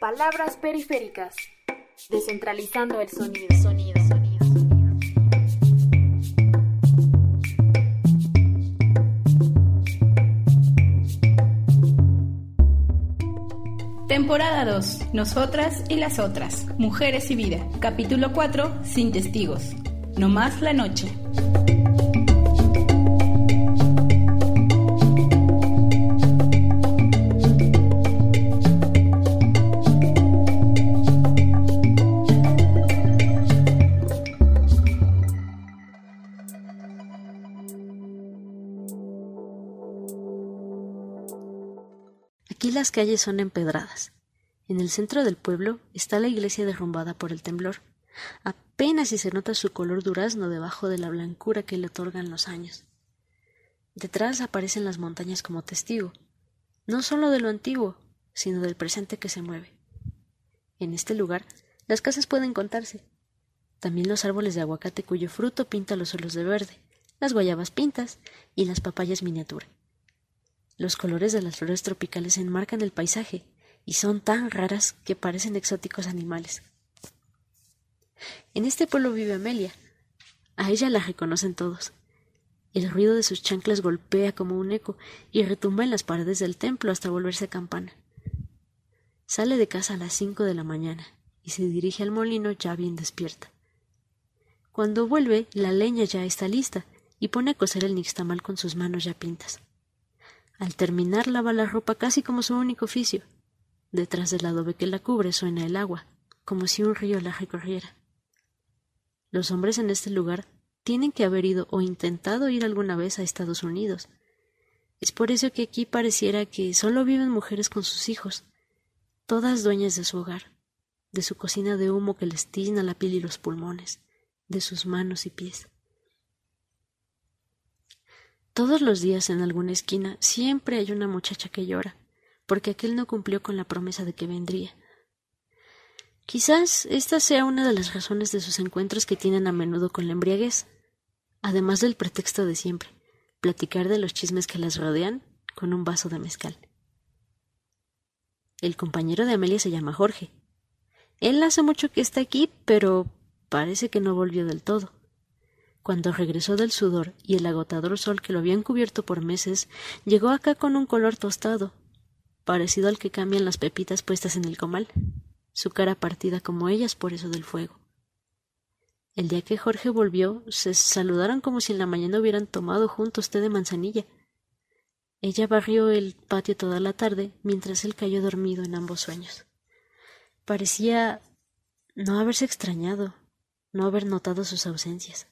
Palabras periféricas. Descentralizando el sonido. Sonido, sonido, Temporada 2. Nosotras y las otras. Mujeres y vida. Capítulo 4. Sin testigos. No más la noche. Calles son empedradas. En el centro del pueblo está la iglesia derrumbada por el temblor. Apenas si se nota su color durazno debajo de la blancura que le otorgan los años. Detrás aparecen las montañas como testigo, no solo de lo antiguo, sino del presente que se mueve. En este lugar, las casas pueden contarse. También los árboles de aguacate cuyo fruto pinta los suelos de verde, las guayabas pintas y las papayas miniatura. Los colores de las flores tropicales enmarcan el paisaje y son tan raras que parecen exóticos animales. En este pueblo vive Amelia. A ella la reconocen todos. El ruido de sus chanclas golpea como un eco y retumba en las paredes del templo hasta volverse campana. Sale de casa a las cinco de la mañana y se dirige al molino ya bien despierta. Cuando vuelve, la leña ya está lista y pone a cocer el nixtamal con sus manos ya pintas. Al terminar lava la ropa casi como su único oficio. Detrás del adobe que la cubre suena el agua, como si un río la recorriera. Los hombres en este lugar tienen que haber ido o intentado ir alguna vez a Estados Unidos. Es por eso que aquí pareciera que solo viven mujeres con sus hijos, todas dueñas de su hogar, de su cocina de humo que les tizna la piel y los pulmones, de sus manos y pies. Todos los días en alguna esquina siempre hay una muchacha que llora, porque aquel no cumplió con la promesa de que vendría. Quizás esta sea una de las razones de sus encuentros que tienen a menudo con la embriaguez, además del pretexto de siempre, platicar de los chismes que las rodean con un vaso de mezcal. El compañero de Amelia se llama Jorge. Él hace mucho que está aquí, pero parece que no volvió del todo. Cuando regresó del sudor y el agotador sol que lo habían cubierto por meses, llegó acá con un color tostado, parecido al que cambian las pepitas puestas en el comal, su cara partida como ellas por eso del fuego. El día que Jorge volvió, se saludaron como si en la mañana hubieran tomado juntos té de manzanilla. Ella barrió el patio toda la tarde, mientras él cayó dormido en ambos sueños. Parecía no haberse extrañado, no haber notado sus ausencias.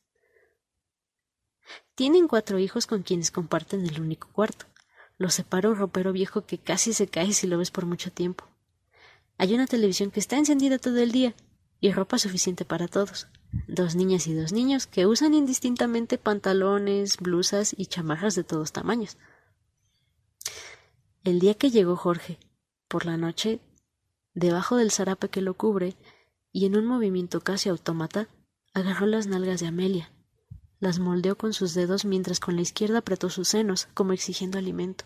Tienen cuatro hijos con quienes comparten el único cuarto. Los separa un ropero viejo que casi se cae si lo ves por mucho tiempo. Hay una televisión que está encendida todo el día y ropa suficiente para todos. Dos niñas y dos niños que usan indistintamente pantalones, blusas y chamarras de todos tamaños. El día que llegó Jorge, por la noche, debajo del zarape que lo cubre, y en un movimiento casi autómata, agarró las nalgas de Amelia, las moldeó con sus dedos mientras con la izquierda apretó sus senos, como exigiendo alimento.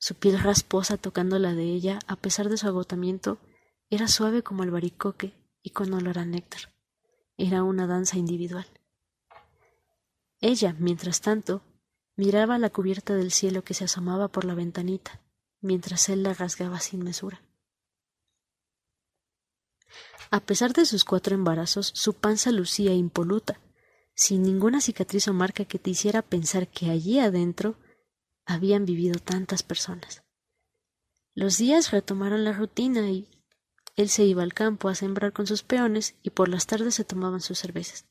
Su piel rasposa tocando la de ella, a pesar de su agotamiento, era suave como albaricoque y con olor a néctar. Era una danza individual. Ella, mientras tanto, miraba la cubierta del cielo que se asomaba por la ventanita, mientras él la rasgaba sin mesura. A pesar de sus cuatro embarazos, su panza lucía impoluta, sin ninguna cicatriz o marca que te hiciera pensar que allí adentro habían vivido tantas personas. Los días retomaron la rutina y él se iba al campo a sembrar con sus peones y por las tardes se tomaban sus cervezas.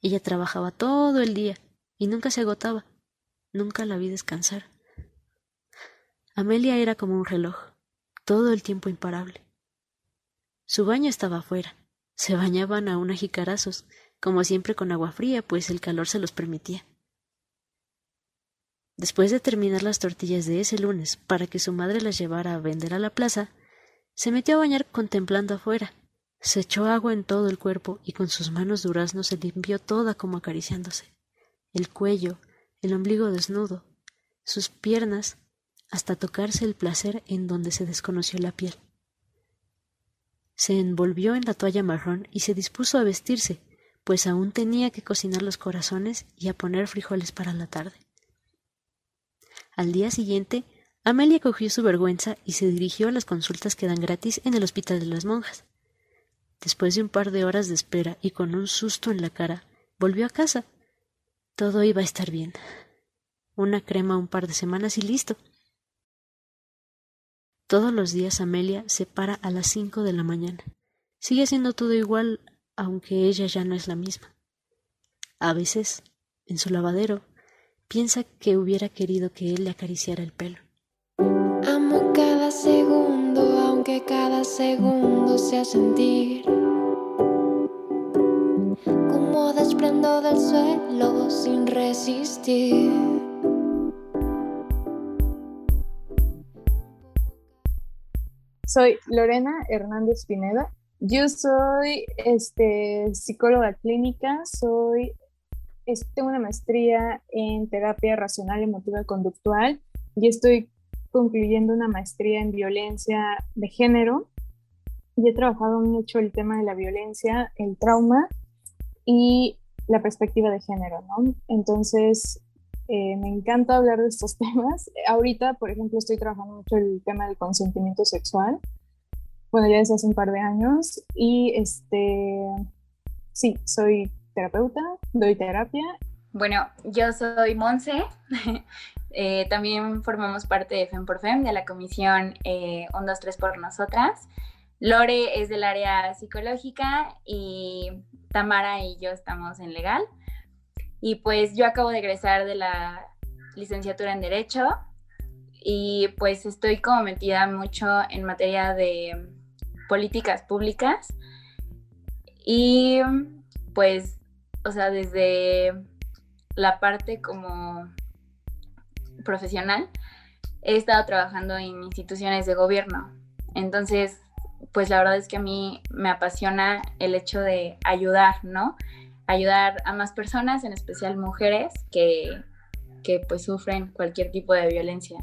Ella trabajaba todo el día y nunca se agotaba, nunca la vi descansar. Amelia era como un reloj, todo el tiempo imparable. Su baño estaba afuera, se bañaban a jicarazos, como siempre con agua fría, pues el calor se los permitía. Después de terminar las tortillas de ese lunes para que su madre las llevara a vender a la plaza, se metió a bañar contemplando afuera, se echó agua en todo el cuerpo y con sus manos duraznos se limpió toda como acariciándose, el cuello, el ombligo desnudo, sus piernas, hasta tocarse el placer en donde se desconoció la piel. Se envolvió en la toalla marrón y se dispuso a vestirse, pues aún tenía que cocinar los corazones y a poner frijoles para la tarde. Al día siguiente, Amelia cogió su vergüenza y se dirigió a las consultas que dan gratis en el Hospital de las Monjas. Después de un par de horas de espera y con un susto en la cara, volvió a casa. Todo iba a estar bien. Una crema un par de semanas y listo. Todos los días Amelia se para a las cinco de la mañana. Sigue siendo todo igual, aunque ella ya no es la misma. A veces, en su lavadero, piensa que hubiera querido que él le acariciara el pelo. Amo cada segundo, aunque cada segundo sea sentir. Como desprendo del suelo sin resistir. Soy Lorena Hernández Pineda. Yo soy este, psicóloga clínica, soy, tengo una maestría en terapia racional emotiva conductual y estoy concluyendo una maestría en violencia de género y he trabajado mucho el tema de la violencia, el trauma y la perspectiva de género, ¿no? Entonces, eh, me encanta hablar de estos temas. Ahorita, por ejemplo, estoy trabajando mucho el tema del consentimiento sexual. Bueno, ya desde hace un par de años. Y este, sí, soy terapeuta, doy terapia. Bueno, yo soy Monse. eh, también formamos parte de FEM por FEM, de la comisión eh, 1, 2, 3 por nosotras. Lore es del área psicológica y Tamara y yo estamos en legal. Y pues yo acabo de egresar de la licenciatura en Derecho y pues estoy como metida mucho en materia de políticas públicas y pues, o sea, desde la parte como profesional, he estado trabajando en instituciones de gobierno. Entonces, pues la verdad es que a mí me apasiona el hecho de ayudar, ¿no? ayudar a más personas, en especial mujeres que, que pues sufren cualquier tipo de violencia.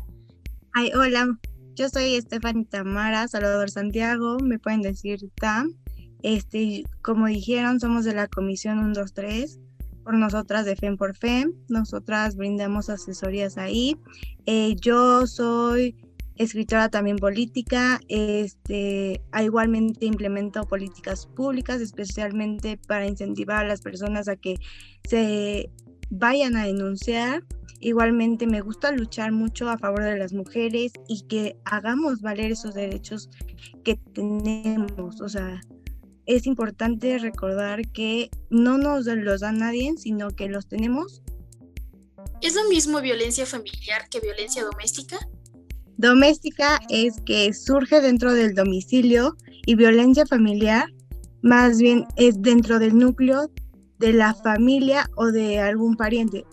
Ay, hola, yo soy Estefany Tamara, Salvador Santiago, me pueden decir TAM. Este, como dijeron, somos de la Comisión 123, por nosotras de FEM por FEM, nosotras brindamos asesorías ahí. Eh, yo soy escritora también política, este, igualmente implemento políticas públicas, especialmente para incentivar a las personas a que se vayan a denunciar. Igualmente me gusta luchar mucho a favor de las mujeres y que hagamos valer esos derechos que tenemos. O sea, es importante recordar que no nos los da nadie, sino que los tenemos. ¿Es lo mismo violencia familiar que violencia doméstica? Doméstica es que surge dentro del domicilio y violencia familiar más bien es dentro del núcleo de la familia o de algún pariente.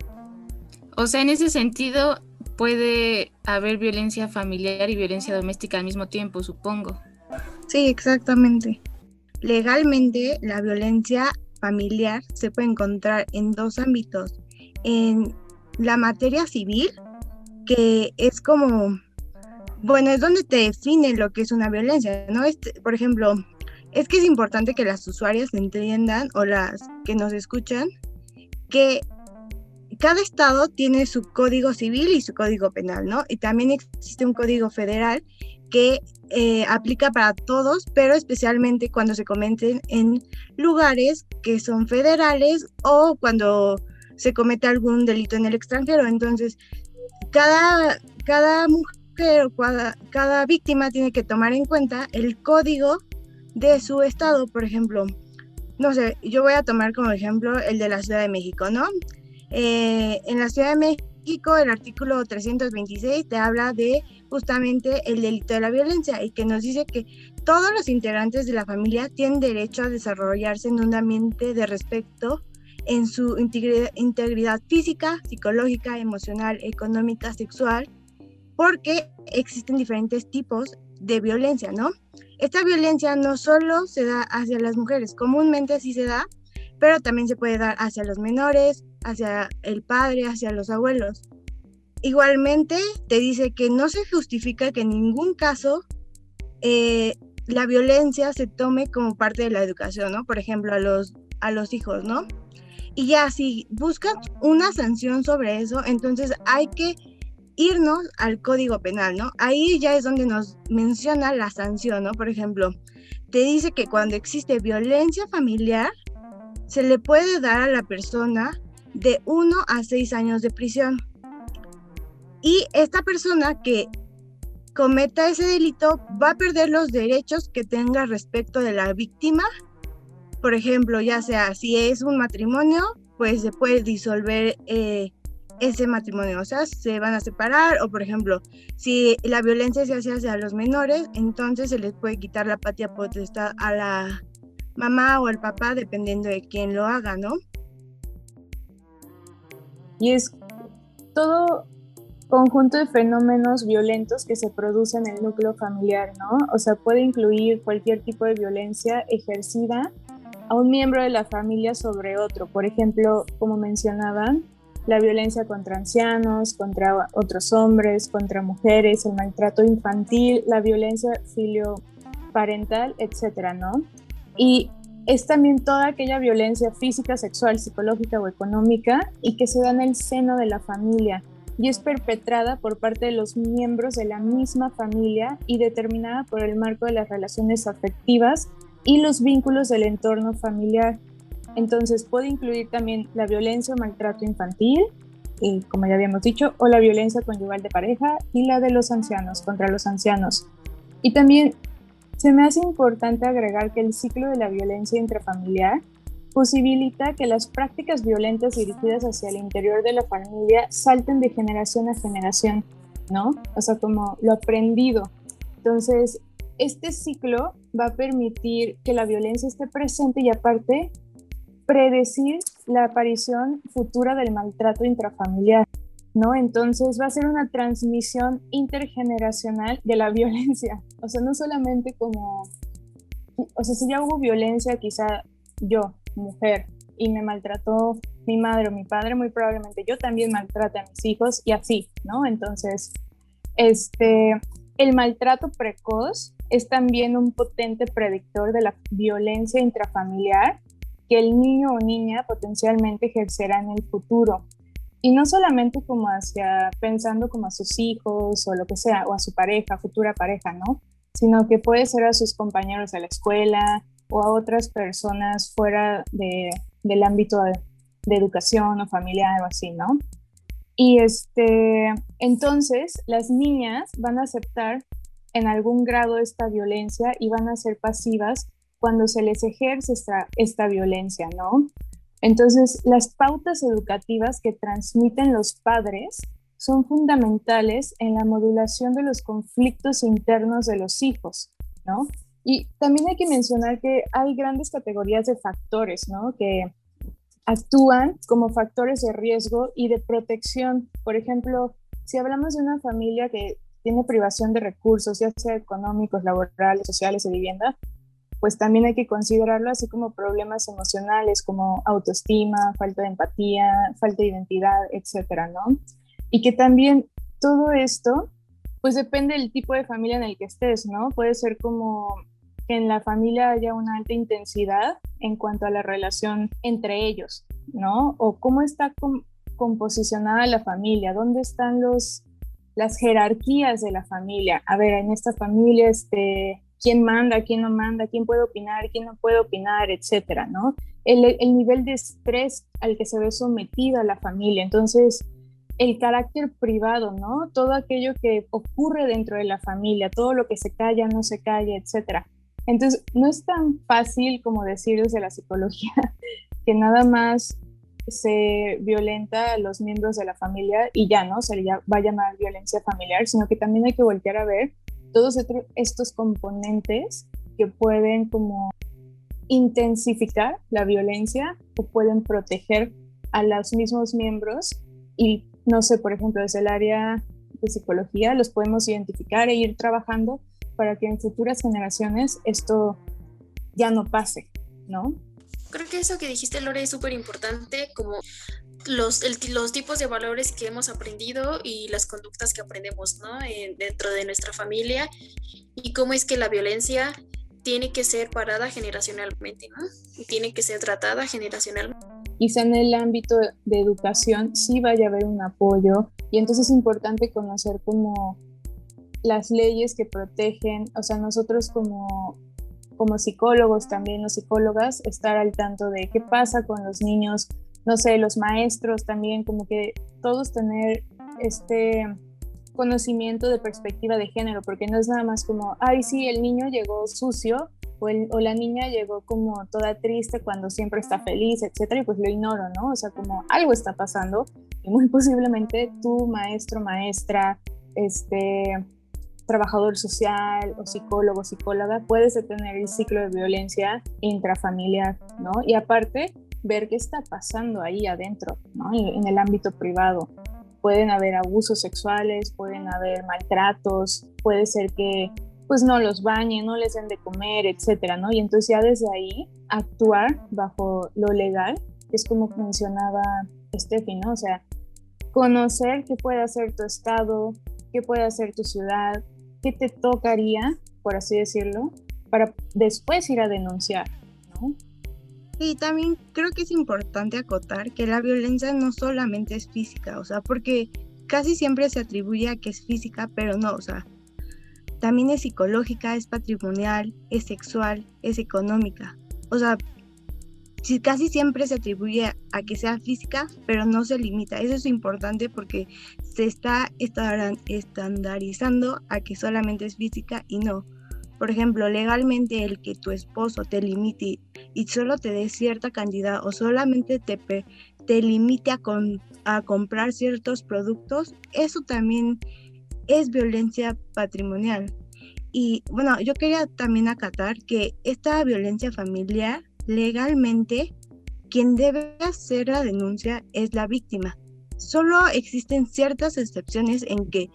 O sea, en ese sentido puede haber violencia familiar y violencia doméstica al mismo tiempo, supongo. Sí, exactamente. Legalmente, la violencia familiar se puede encontrar en dos ámbitos. En la materia civil, que es como bueno, es donde te define lo que es una violencia, ¿no? Por ejemplo, es que es importante que las usuarias entiendan o las que nos escuchan que cada estado tiene su código civil y su código penal, ¿no? Y también existe un código federal que eh, aplica para todos, pero especialmente cuando se cometen en lugares que son federales o cuando se comete algún delito en el extranjero. Entonces, cada, cada mujer pero cada, víctima tiene que tomar en cuenta el código de su estado. Por ejemplo, no sé, yo voy a tomar como ejemplo el de la Ciudad de México, ¿no? Eh, en la Ciudad de México, el artículo 326 te habla de justamente el delito de la violencia y que nos dice que todos los integrantes de la familia tienen derecho a desarrollarse en un ambiente de respeto en su integridad física, psicológica, emocional, económica, sexual, porque existen diferentes tipos de violencia, ¿no? Esta violencia no solo se da hacia las mujeres, comúnmente sí se da, pero también se puede dar hacia los menores, hacia el padre, hacia los abuelos. Igualmente, te dice que no se justifica que en ningún caso eh, la violencia se tome como parte de la educación, ¿no? Por ejemplo, a los, a los hijos, ¿no? Y ya, si buscan una sanción sobre eso, entonces hay que irnos al código penal, ¿no? Ahí ya es donde nos menciona la sanción, ¿no? Por ejemplo, te dice que cuando existe violencia familiar, se le puede dar a la persona de 1 a 6 años de prisión. Y esta persona que cometa ese delito va a perder los derechos que tenga respecto de la víctima. Por ejemplo, ya sea si es un matrimonio, pues se puede disolver eh, ese matrimonio, o sea, se van a separar o por ejemplo, si la violencia se hace hacia los menores, entonces se les puede quitar la patria potestad a la mamá o al papá dependiendo de quién lo haga, ¿no? Y es todo conjunto de fenómenos violentos que se producen en el núcleo familiar, ¿no? O sea, puede incluir cualquier tipo de violencia ejercida a un miembro de la familia sobre otro. Por ejemplo, como mencionaban, la violencia contra ancianos, contra otros hombres, contra mujeres, el maltrato infantil, la violencia filioparental, etcétera, ¿no? Y es también toda aquella violencia física, sexual, psicológica o económica y que se da en el seno de la familia y es perpetrada por parte de los miembros de la misma familia y determinada por el marco de las relaciones afectivas y los vínculos del entorno familiar. Entonces puede incluir también la violencia o maltrato infantil, y como ya habíamos dicho, o la violencia conyugal de pareja y la de los ancianos contra los ancianos. Y también se me hace importante agregar que el ciclo de la violencia intrafamiliar posibilita que las prácticas violentas dirigidas hacia el interior de la familia salten de generación a generación, ¿no? O sea, como lo aprendido. Entonces, este ciclo va a permitir que la violencia esté presente y aparte predecir la aparición futura del maltrato intrafamiliar, ¿no? Entonces va a ser una transmisión intergeneracional de la violencia, o sea, no solamente como, o sea, si ya hubo violencia, quizá yo, mujer, y me maltrató mi madre o mi padre, muy probablemente yo también maltrate a mis hijos y así, ¿no? Entonces, este, el maltrato precoz es también un potente predictor de la violencia intrafamiliar que el niño o niña potencialmente ejercerá en el futuro. Y no solamente como hacia pensando como a sus hijos o lo que sea, o a su pareja, futura pareja, ¿no? Sino que puede ser a sus compañeros de la escuela o a otras personas fuera de, del ámbito de, de educación o familiar o así, ¿no? Y este, entonces las niñas van a aceptar en algún grado esta violencia y van a ser pasivas cuando se les ejerce esta, esta violencia, ¿no? Entonces, las pautas educativas que transmiten los padres son fundamentales en la modulación de los conflictos internos de los hijos, ¿no? Y también hay que mencionar que hay grandes categorías de factores, ¿no? Que actúan como factores de riesgo y de protección. Por ejemplo, si hablamos de una familia que tiene privación de recursos, ya sea económicos, laborales, sociales o vivienda, pues también hay que considerarlo así como problemas emocionales como autoestima, falta de empatía, falta de identidad, etcétera, ¿no? Y que también todo esto, pues depende del tipo de familia en el que estés, ¿no? Puede ser como que en la familia haya una alta intensidad en cuanto a la relación entre ellos, ¿no? O cómo está composicionada la familia, dónde están los las jerarquías de la familia. A ver, en esta familia, este, quién manda, quién no manda, quién puede opinar, quién no puede opinar, etcétera, ¿no? El, el nivel de estrés al que se ve sometida la familia. Entonces, el carácter privado, ¿no? Todo aquello que ocurre dentro de la familia, todo lo que se calla, no se calla, etcétera. Entonces, no es tan fácil como decir desde la psicología que nada más se violenta a los miembros de la familia y ya no se le va a llamar violencia familiar, sino que también hay que voltear a ver todos estos componentes que pueden como intensificar la violencia o pueden proteger a los mismos miembros y no sé, por ejemplo, desde el área de psicología los podemos identificar e ir trabajando para que en futuras generaciones esto ya no pase, ¿no? Creo que eso que dijiste, Lore, es súper importante, como los, los tipos de valores que hemos aprendido y las conductas que aprendemos ¿no? dentro de nuestra familia y cómo es que la violencia tiene que ser parada generacionalmente, ¿no? Y tiene que ser tratada generacionalmente. Quizá en el ámbito de educación sí vaya a haber un apoyo y entonces es importante conocer como las leyes que protegen, o sea, nosotros como, como psicólogos también, los psicólogas, estar al tanto de qué pasa con los niños, no sé, los maestros también, como que todos tener este conocimiento de perspectiva de género, porque no es nada más como, ay, sí, el niño llegó sucio o, la niña llegó como toda triste cuando siempre está feliz, etcétera, y pues lo ignoro, ¿no? O sea, como algo está pasando y muy posiblemente tu maestro, maestra, este trabajador social o psicólogo, psicóloga, puedes detener el ciclo de violencia intrafamiliar, ¿no? Y aparte, ver qué está pasando ahí adentro, ¿no? En, el ámbito privado. Pueden haber abusos sexuales, pueden haber maltratos, puede ser que pues no los bañen, no les den de comer, etcétera, ¿no? Y entonces ya desde ahí actuar bajo lo legal, que es como mencionaba Steffi, ¿no? O sea, conocer qué puede hacer tu estado, qué puede hacer tu ciudad, qué te tocaría, por así decirlo, para después ir a denunciar, ¿no? Y también creo que es importante acotar que la violencia no solamente es física, o sea, porque casi siempre se atribuye a que es física, pero no, o sea, también es psicológica, es patrimonial, es sexual, es económica. O sea, casi siempre se atribuye a que sea física, pero no se limita. Eso es importante porque se está estandarizando a que solamente es física y no. Por ejemplo, legalmente el que tu esposo te limite y solo te dé cierta cantidad o solamente te, te limite a, a comprar ciertos productos, eso también es violencia patrimonial. Y bueno, yo quería también acatar que esta violencia familiar, legalmente, quien debe hacer la denuncia es la víctima. Solo existen ciertas excepciones en que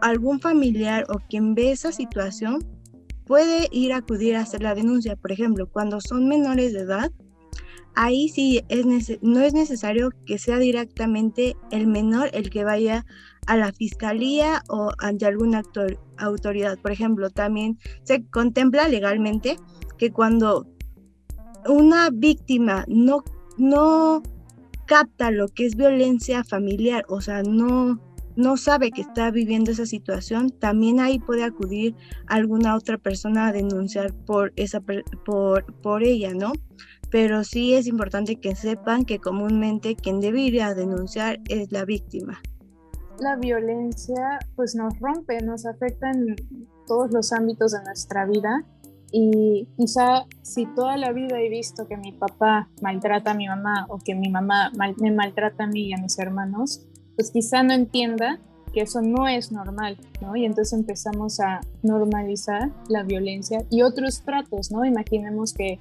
algún familiar o quien ve esa situación puede ir a acudir a hacer la denuncia. Por ejemplo, cuando son menores de edad, ahí sí es no es necesario que sea directamente el menor el que vaya a la fiscalía o ante alguna autoridad. Por ejemplo, también se contempla legalmente que cuando una víctima no, no capta lo que es violencia familiar, o sea, no, no sabe que está viviendo esa situación, también ahí puede acudir alguna otra persona a denunciar por, esa, por, por ella, ¿no? Pero sí es importante que sepan que comúnmente quien debería denunciar es la víctima. La violencia pues nos rompe, nos afecta en todos los ámbitos de nuestra vida y quizá si toda la vida he visto que mi papá maltrata a mi mamá o que mi mamá me maltrata a mí y a mis hermanos, pues quizá no entienda que eso no es normal, ¿no? Y entonces empezamos a normalizar la violencia y otros tratos, ¿no? Imaginemos que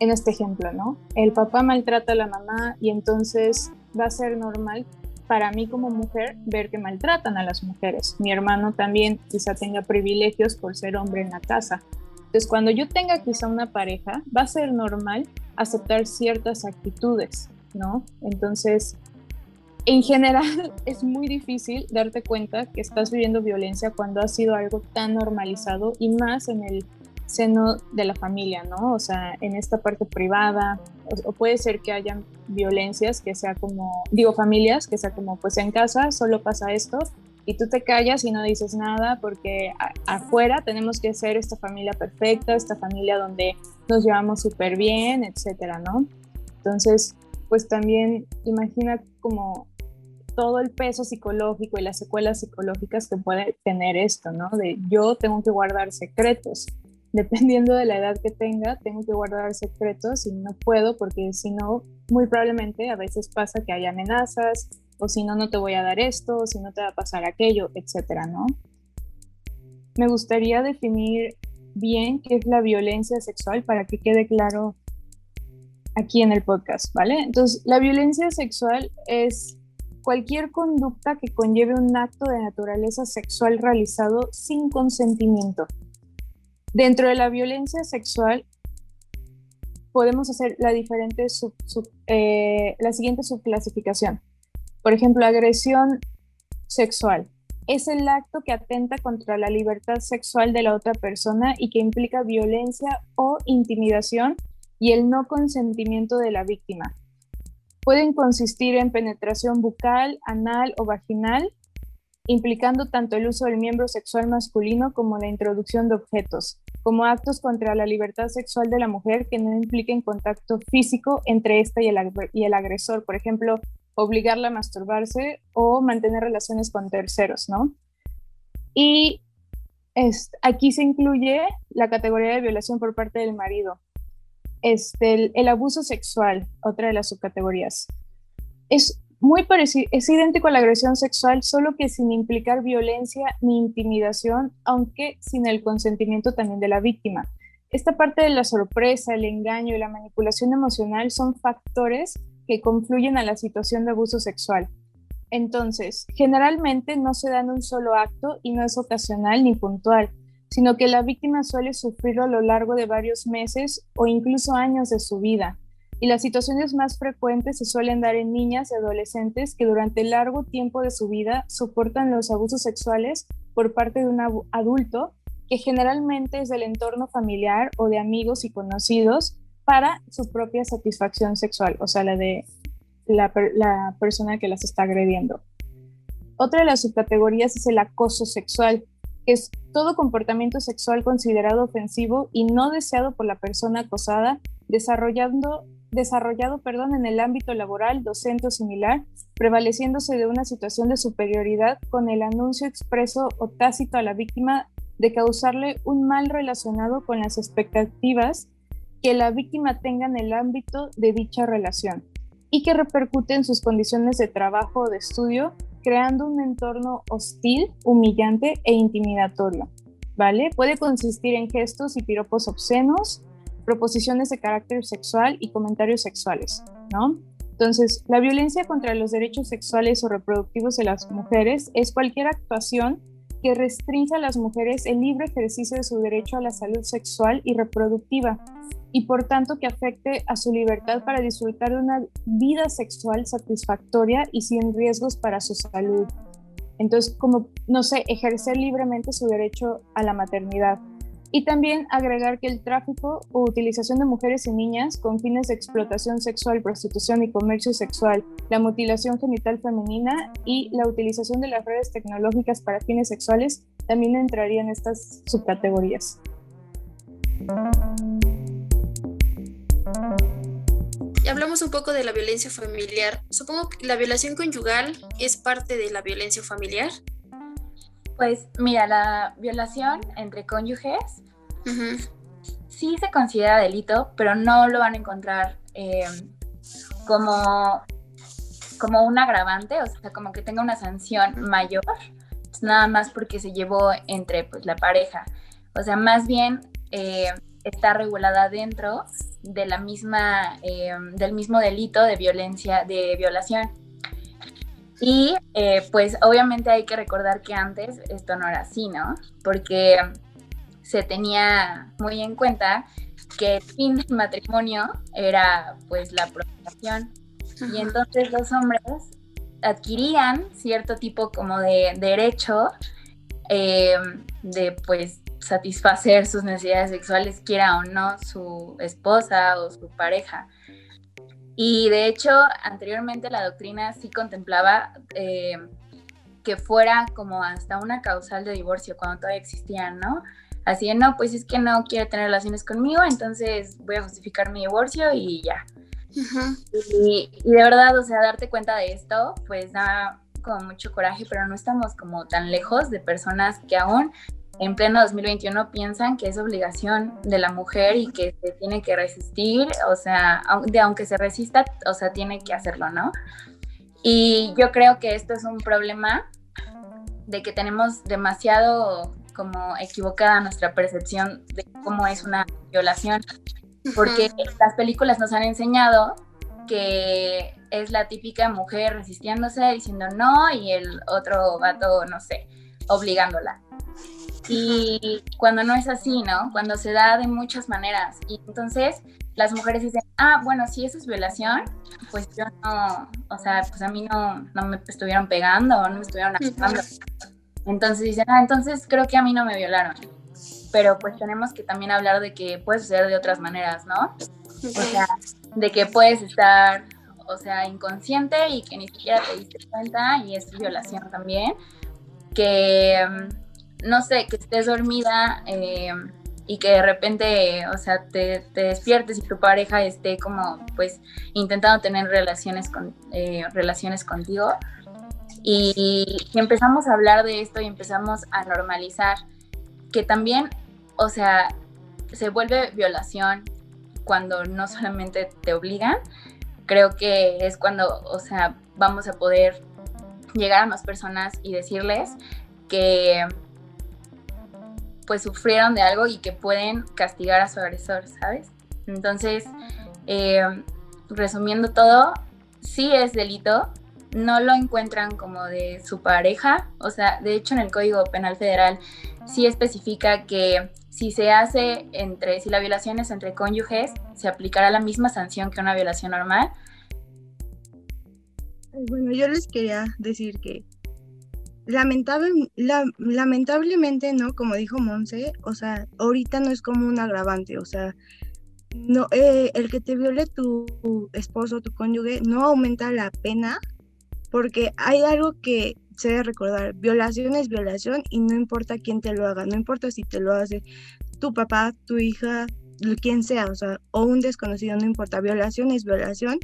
en este ejemplo, ¿no? El papá maltrata a la mamá y entonces va a ser normal para mí como mujer ver que maltratan a las mujeres. Mi hermano también quizá tenga privilegios por ser hombre en la casa. Entonces, cuando yo tenga quizá una pareja, va a ser normal aceptar ciertas actitudes, ¿no? Entonces, en general es muy difícil darte cuenta que estás viviendo violencia cuando ha sido algo tan normalizado y más en el seno de la familia, ¿no? O sea, en esta parte privada, o, puede ser que hayan violencias que sea como, digo, familias que sea como, pues en casa solo pasa esto y tú te callas y no dices nada porque afuera tenemos que ser esta familia perfecta, esta familia donde nos llevamos súper bien, etcétera, ¿no? Entonces, pues también imagina como todo el peso psicológico y las secuelas psicológicas que puede tener esto, ¿no? De yo tengo que guardar secretos. Dependiendo de la edad que tenga, tengo que guardar secretos y no puedo porque si no, muy probablemente a veces pasa que hay amenazas o si no, no te voy a dar esto, o si no te va a pasar aquello, etcétera, ¿no? Me gustaría definir bien qué es la violencia sexual para que quede claro aquí en el podcast, ¿vale? Entonces, la violencia sexual es cualquier conducta que conlleve un acto de naturaleza sexual realizado sin consentimiento. Dentro de la violencia sexual podemos hacer la, diferente eh, la siguiente subclasificación. Por ejemplo, agresión sexual. es el acto que atenta contra la libertad sexual de la otra persona y que implica violencia o intimidación y el no consentimiento de la víctima. Pueden consistir en penetración bucal, anal o vaginal, implicando tanto el uso del miembro sexual masculino como la introducción de objetos, como actos contra la libertad sexual de la mujer que no impliquen contacto físico entre ésta y el, y el agresor, por ejemplo, obligarla a masturbarse o mantener relaciones con terceros, ¿no? Y aquí se incluye la categoría de violación por parte del marido, este, el, abuso sexual, otra de las subcategorías. Es muy parecido, es idéntico a la agresión sexual, solo que sin implicar violencia ni intimidación, aunque sin el consentimiento también de la víctima. Esta parte de la sorpresa, el engaño y la manipulación emocional son factores que confluyen a la situación de abuso sexual. Entonces, generalmente no se da en un solo acto y no es ocasional ni puntual, sino que la víctima suele sufrirlo a lo largo de varios meses o incluso años de su vida. Y las situaciones más frecuentes se suelen dar en niñas y adolescentes que durante largo tiempo de su vida soportan los abusos sexuales por parte de un adulto que generalmente es del entorno familiar o de amigos y conocidos para su propia satisfacción sexual, o sea, la de la, la persona que las está agrediendo. Otra de las subcategorías es el acoso sexual, es todo comportamiento sexual considerado ofensivo y no deseado por la persona acosada, desarrollando, desarrollado perdón, en el ámbito laboral, docente o similar, prevaleciéndose de una situación de superioridad con el anuncio expreso o tácito a la víctima de causarle un mal relacionado con las expectativas que la víctima tenga en el ámbito de dicha relación y que repercute en sus condiciones de trabajo o de estudio creando un entorno hostil, humillante e intimidatorio, ¿vale? Puede consistir en gestos y piropos obscenos, proposiciones de carácter sexual y comentarios sexuales, ¿no? Entonces, la violencia contra los derechos sexuales o reproductivos de las mujeres es cualquier actuación que restringe a las mujeres el libre ejercicio de su derecho a la salud sexual y reproductiva y por tanto que afecte a su libertad para disfrutar de una vida sexual satisfactoria y sin riesgos para su salud. Entonces, como, no sé, ejercer libremente su derecho a la maternidad. Y también agregar que el tráfico o utilización de mujeres y niñas con fines de explotación sexual, prostitución y comercio sexual, la mutilación genital femenina y la utilización de las redes tecnológicas para fines sexuales también entrarían en estas subcategorías. Y hablamos un poco de la violencia familiar. Supongo que la violación conyugal es parte de la violencia familiar. Pues mira, la violación entre cónyuges sí se considera delito, pero no lo van a encontrar eh, como, como un agravante, o sea, como que tenga una sanción mayor, nada más porque se llevó entre pues, la pareja. O sea, más bien eh, está regulada dentro de la misma, eh, del mismo delito de violencia, de violación. Y eh, pues obviamente hay que recordar que antes esto no era así, ¿no? Porque se tenía muy en cuenta que el fin del matrimonio era pues la procreación. Y entonces los hombres adquirían cierto tipo como de derecho eh, de pues satisfacer sus necesidades sexuales, quiera o no su esposa o su pareja. Y de hecho, anteriormente la doctrina sí contemplaba eh, que fuera como hasta una causal de divorcio cuando todavía existían, ¿no? Así de, no, pues es que no quiere tener relaciones conmigo, entonces voy a justificar mi divorcio y ya. y, y, de verdad, o sea, darte cuenta de esto, pues da como mucho coraje, pero no estamos como tan lejos de personas que aún en pleno 2021 piensan que es obligación de la mujer y que se tiene que resistir, o sea, de aunque se resista, o sea, tiene que hacerlo, ¿no? Y yo creo que esto es un problema de que tenemos demasiado como equivocada nuestra percepción de cómo es una violación, porque las películas nos han enseñado que es la típica mujer resistiéndose, diciendo no, y el otro vato, no sé, obligándola. Y cuando no es así, ¿no? Cuando se da de muchas maneras. Y entonces las mujeres dicen, ah, bueno, si eso es violación, pues yo no, o sea, pues a mí no, no me estuvieron pegando no me estuvieron acusando. Entonces dicen, ah, entonces creo que a mí no me violaron. Pero pues tenemos que también hablar de que puede suceder de otras maneras, ¿no? O sea, de que puedes estar, o sea, inconsciente y que ni siquiera te diste cuenta y es violación también. Que, mm, no sé, que estés dormida eh, y que de repente, o sea, te, despiertes y tu pareja esté como, pues, intentando tener relaciones, con, eh, relaciones contigo. Y, y empezamos a hablar de esto y empezamos a normalizar que también, o sea, se vuelve violación cuando no solamente te obligan, creo que es cuando, o sea, vamos a poder llegar a más personas y decirles que pues sufrieron de algo y que pueden castigar a su agresor, ¿sabes? Entonces, eh, resumiendo todo, sí es delito, no lo encuentran como de su pareja, o sea, de hecho en el Código Penal Federal sí especifica que si se hace entre, si la violación es entre cónyuges, se aplicará la misma sanción que una violación normal. Bueno, yo les quería decir que lamentable, lamentablemente, ¿no? Como dijo Monse, o sea, ahorita no es como un agravante, o sea, no, eh, el que te viole tu, esposo, tu cónyuge, no aumenta la pena, porque hay algo que se debe recordar, violación es violación y no importa quién te lo haga, no importa si te lo hace tu papá, tu hija, quien sea, o sea, o un desconocido, no importa, violación es violación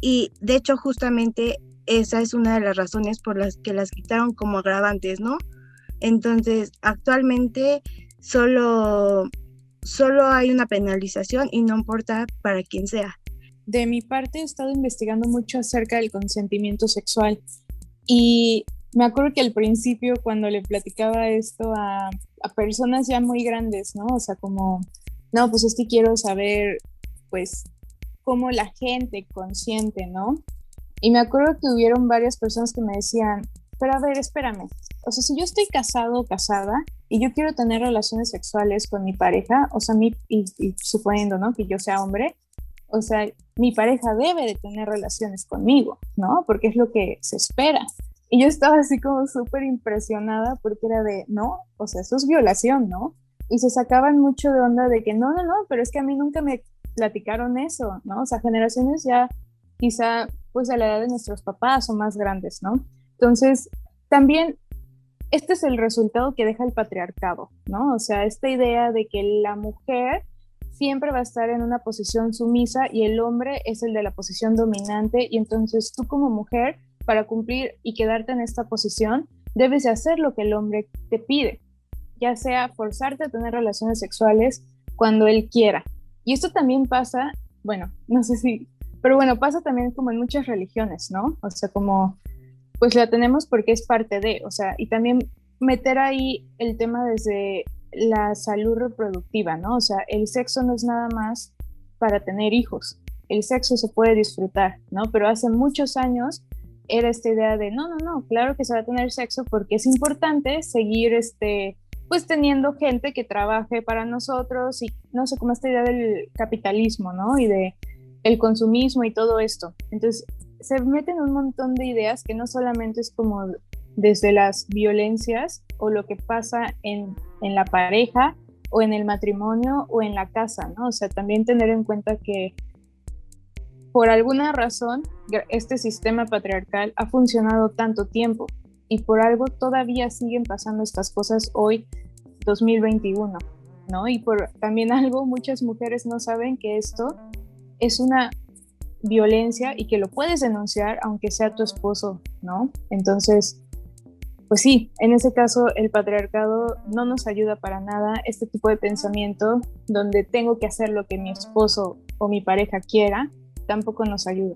y de hecho justamente esa es una de las razones por las que las quitaron como agravantes, ¿no? Entonces, actualmente solo, solo hay una penalización y no importa para quién sea. De mi parte he estado investigando mucho acerca del consentimiento sexual y me acuerdo que al principio cuando le platicaba esto a, personas ya muy grandes, ¿no? O sea, como, no, pues es que quiero saber, pues, cómo la gente consciente, ¿no? Y me acuerdo que hubieron varias personas que me decían, pero a ver, espérame, o sea, si yo estoy casado o casada y yo quiero tener relaciones sexuales con mi pareja, o sea, mi, y, suponiendo, ¿no? Que yo sea hombre, o sea, mi pareja debe de tener relaciones conmigo, ¿no? Porque es lo que se espera. Y yo estaba así como súper impresionada porque era de, no, o sea, eso es violación, ¿no? Y se sacaban mucho de onda de que no, no, no, pero es que a mí nunca me platicaron eso, ¿no? O sea, generaciones ya quizá pues a la edad de nuestros papás o más grandes, ¿no? Entonces, también este es el resultado que deja el patriarcado, ¿no? O sea, esta idea de que la mujer siempre va a estar en una posición sumisa y el hombre es el de la posición dominante y entonces tú como mujer para cumplir y quedarte en esta posición, debes de hacer lo que el hombre te pide, ya sea forzarte a tener relaciones sexuales cuando él quiera. Y esto también pasa, bueno, no sé si, pero bueno, pasa también como en muchas religiones, ¿no? O sea, como, pues la tenemos porque es parte de, o sea, y también meter ahí el tema desde la salud reproductiva, ¿no? O sea, el sexo no es nada más para tener hijos, el sexo se puede disfrutar, ¿no? Pero hace muchos años era esta idea de, no, no, no, claro que se va a tener sexo porque es importante seguir, este, pues teniendo gente que trabaje para nosotros y no sé, como esta idea del capitalismo, ¿no? Y de el consumismo y todo esto. Entonces, se meten un montón de ideas que no solamente es como desde las violencias o lo que pasa en, en la pareja o en el matrimonio o en la casa, ¿no? O sea, también tener en cuenta que por alguna razón, este sistema patriarcal ha funcionado tanto tiempo y por algo todavía siguen pasando estas cosas hoy, 2021, ¿no? Y por también algo, muchas mujeres no saben que esto es una violencia y que lo puedes denunciar aunque sea tu esposo, ¿no? Entonces, pues sí, en ese caso el patriarcado no nos ayuda para nada, este tipo de pensamiento donde tengo que hacer lo que mi esposo o mi pareja quiera, tampoco nos ayuda.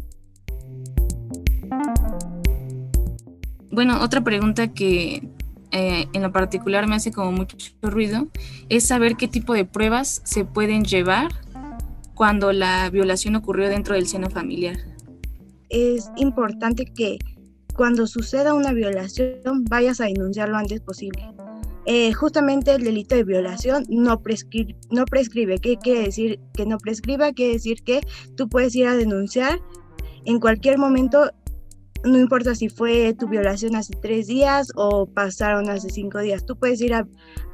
Bueno, otra pregunta que eh, en lo particular me hace como mucho ruido es saber qué tipo de pruebas se pueden llevar cuando la violación ocurrió dentro del seno familiar. Es importante que cuando suceda una violación vayas a denunciar lo antes posible. Eh, justamente el delito de violación no, prescribe, no prescribe. ¿Qué quiere decir que no prescriba? Quiere decir que tú puedes ir a denunciar en cualquier momento no importa si fue tu violación hace tres días o pasaron hace cinco días, tú puedes ir a,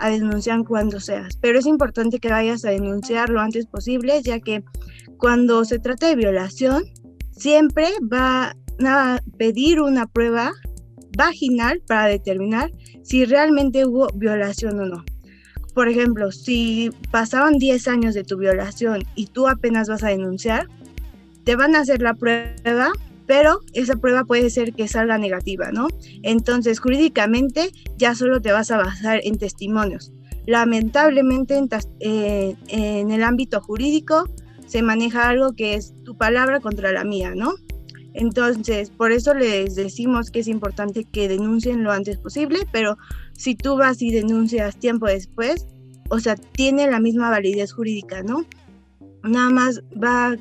denunciar cuando seas, pero es importante que vayas a denunciar lo antes posible, ya que cuando se trata de violación, siempre va a pedir una prueba vaginal para determinar si realmente hubo violación o no. Por ejemplo, si pasaban 10 años de tu violación y tú apenas vas a denunciar, te van a hacer la prueba, pero esa prueba puede ser que salga negativa, ¿no? Entonces, jurídicamente ya solo te vas a basar en testimonios. Lamentablemente, en, eh, en el ámbito jurídico se maneja algo que es tu palabra contra la mía, ¿no? Entonces, por eso les decimos que es importante que denuncien lo antes posible, pero si tú vas y denuncias tiempo después, o sea, tiene la misma validez jurídica, ¿no? Nada más va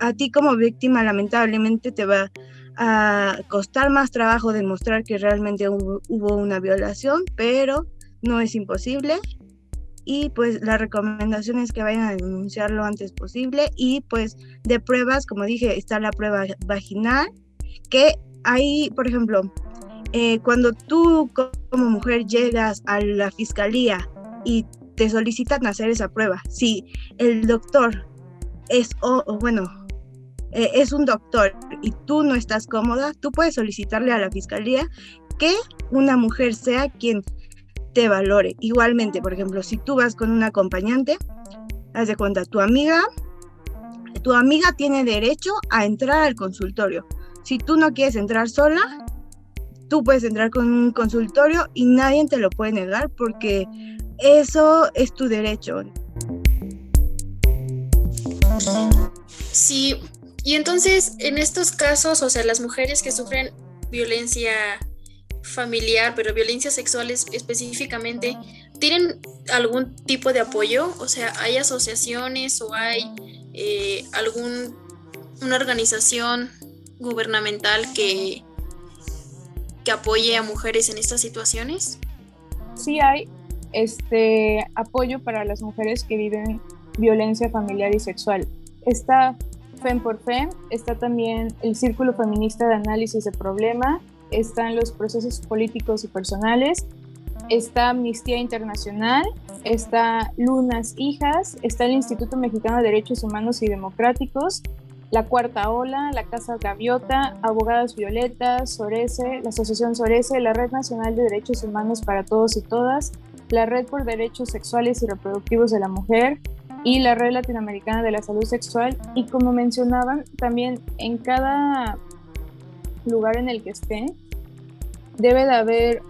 a ti como víctima, lamentablemente te va a costar más trabajo demostrar que realmente hubo, una violación, pero no es imposible. Y pues la recomendación es que vayan a denunciar lo antes posible y pues de pruebas, como dije, está la prueba vaginal, que ahí, por ejemplo, eh, cuando tú como mujer llegas a la fiscalía y te solicitan hacer esa prueba, si el doctor es, o, bueno, eh, es un doctor y tú no estás cómoda, tú puedes solicitarle a la fiscalía que una mujer sea quien te valore. Igualmente, por ejemplo, si tú vas con un acompañante, haz de cuenta, tu amiga, tu amiga tiene derecho a entrar al consultorio. Si tú no quieres entrar sola, tú puedes entrar con un consultorio y nadie te lo puede negar porque eso es tu derecho. Sí, y entonces en estos casos, o sea, las mujeres que sufren violencia familiar, pero violencia sexual específicamente, ¿tienen algún tipo de apoyo? O sea, ¿hay asociaciones o hay eh, algún una organización gubernamental que, que apoye a mujeres en estas situaciones? Sí hay este apoyo para las mujeres que viven violencia familiar y sexual. Está FEM por FEM, está también el Círculo Feminista de Análisis de Problema, están los procesos políticos y personales, está Amnistía Internacional, está Lunas Hijas, está el Instituto Mexicano de Derechos Humanos y Democráticos, la Cuarta Ola, la Casa Gaviota, Abogadas Violetas, Sorese, la Asociación Sorese, la Red Nacional de Derechos Humanos para Todos y Todas, la Red por Derechos Sexuales y Reproductivos de la Mujer y la Red Latinoamericana de la Salud Sexual. Y como mencionaban, también en cada lugar en el que esté, debe de haber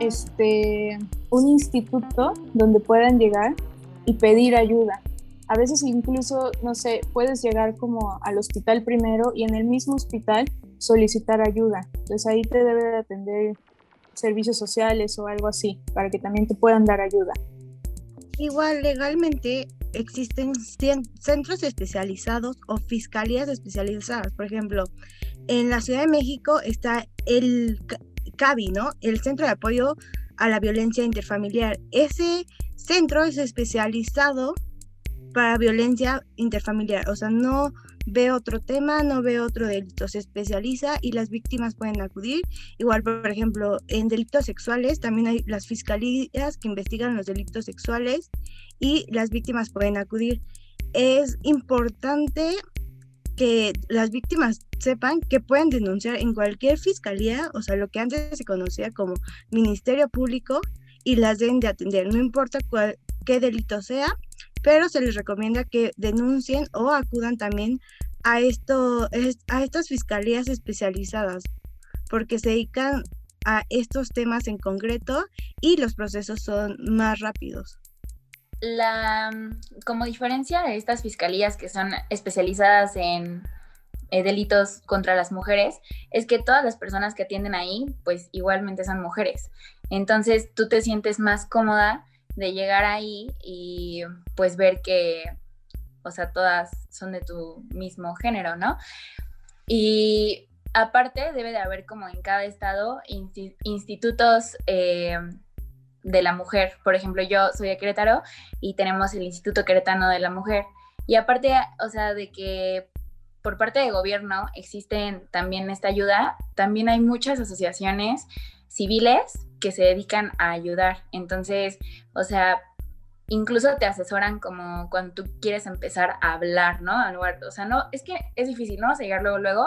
este, un instituto donde puedan llegar y pedir ayuda. A veces incluso, no sé, puedes llegar como al hospital primero y en el mismo hospital solicitar ayuda. Entonces ahí te debe de atender servicios sociales o algo así, para que también te puedan dar ayuda. Igual legalmente existen centros especializados o fiscalías especializadas. Por ejemplo, en la Ciudad de México está el CABI, ¿no? El Centro de Apoyo a la Violencia Interfamiliar. Ese centro es especializado para violencia interfamiliar, o sea, no ve otro tema, no ve otro delito, se especializa y las víctimas pueden acudir. Igual, por ejemplo, en delitos sexuales también hay las fiscalías que investigan los delitos sexuales y las víctimas pueden acudir. Es importante que las víctimas sepan que pueden denunciar en cualquier fiscalía, o sea, lo que antes se conocía como Ministerio Público, y las deben de atender, no importa cuál, qué delito sea, pero se les recomienda que denuncien o acudan también a, esto, a estas fiscalías especializadas, porque se dedican a estos temas en concreto y los procesos son más rápidos la, como diferencia de estas fiscalías que son especializadas en eh, delitos contra las mujeres, es que todas las personas que atienden ahí, pues igualmente son mujeres. Entonces tú te sientes más cómoda de llegar ahí y pues ver que, o sea, todas son de tu mismo género, ¿no? Y aparte debe de haber como en cada estado institutos eh, de la mujer. Por ejemplo, yo soy de Querétaro y tenemos el Instituto Queretano de la Mujer. Y aparte, o sea, de que por parte de gobierno existen también esta ayuda, también hay muchas asociaciones civiles que se dedican a ayudar. Entonces, o sea, incluso te asesoran como cuando tú quieres empezar a hablar, ¿no? O sea, no, es que es difícil, ¿no? O llegar luego, luego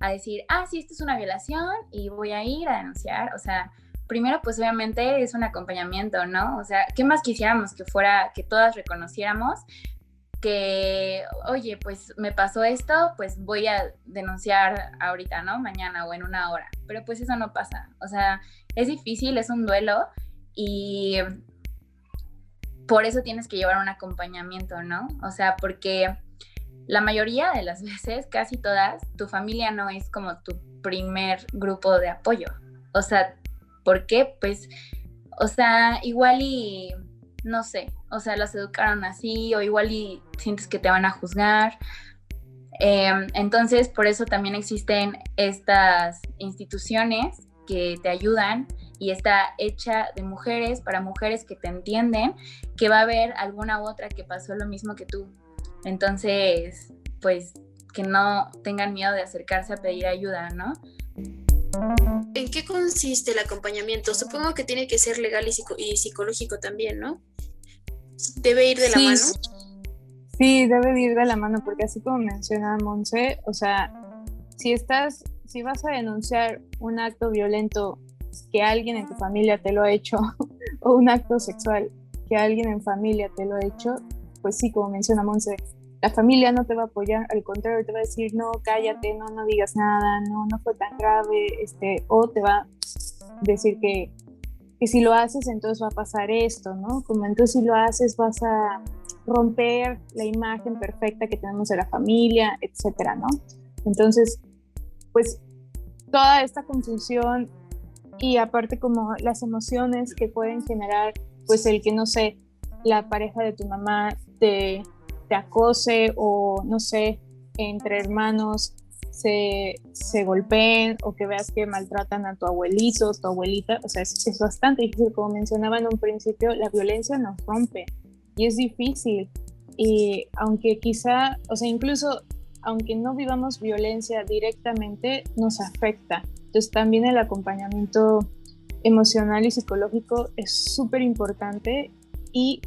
a decir, ah, sí, esto es una violación y voy a ir a denunciar. O sea, primero, pues obviamente es un acompañamiento, ¿no? O sea, ¿qué más quisiéramos que fuera, que todas reconociéramos? Que, oye, pues me pasó esto, pues voy a denunciar ahorita, ¿no? Mañana o en una hora. Pero pues eso no pasa. O sea, es difícil, es un duelo y por eso tienes que llevar un acompañamiento, ¿no? O sea, porque la mayoría de las veces, casi todas, tu familia no es como tu primer grupo de apoyo. O sea, ¿por qué? Pues, o sea, igual y, no sé, o sea, las educaron así, o igual y sientes que te van a juzgar. Em, entonces, por eso también existen estas instituciones que te ayudan y está hecha de mujeres para mujeres que te entienden, que va a haber alguna otra que pasó lo mismo que tú. Entonces, pues que no tengan miedo de acercarse a pedir ayuda, ¿no? ¿En qué consiste el acompañamiento? Supongo que tiene que ser legal y, psicológico también, ¿no? ¿Debe ir de la mano? Sí, debe ir de la mano, porque así como menciona Monse, o sea, si estás, si vas a denunciar un acto violento que alguien en tu familia te lo ha hecho, o un acto sexual que alguien en familia te lo ha hecho, pues sí, como menciona Monse, la familia no te va a apoyar, al contrario, te va a decir, no, cállate, no, no digas nada, no, no fue tan grave, este, o te va a decir que, que si lo haces, entonces va a pasar esto, ¿no? Como entonces si lo haces, vas a romper la imagen perfecta que tenemos de la familia, etcétera, ¿no? Entonces, pues toda esta confusión y aparte como las emociones que pueden generar, pues el que no sé, la pareja de tu mamá te, te acose o no sé, entre hermanos se, se, golpeen o que veas que maltratan a tu abuelito, tu abuelita, o sea, es, es bastante difícil, como mencionaba en un principio, la violencia nos rompe y es difícil. Y aunque quizá, o sea, incluso aunque no vivamos violencia directamente, nos afecta. Entonces también el acompañamiento emocional y psicológico es súper importante y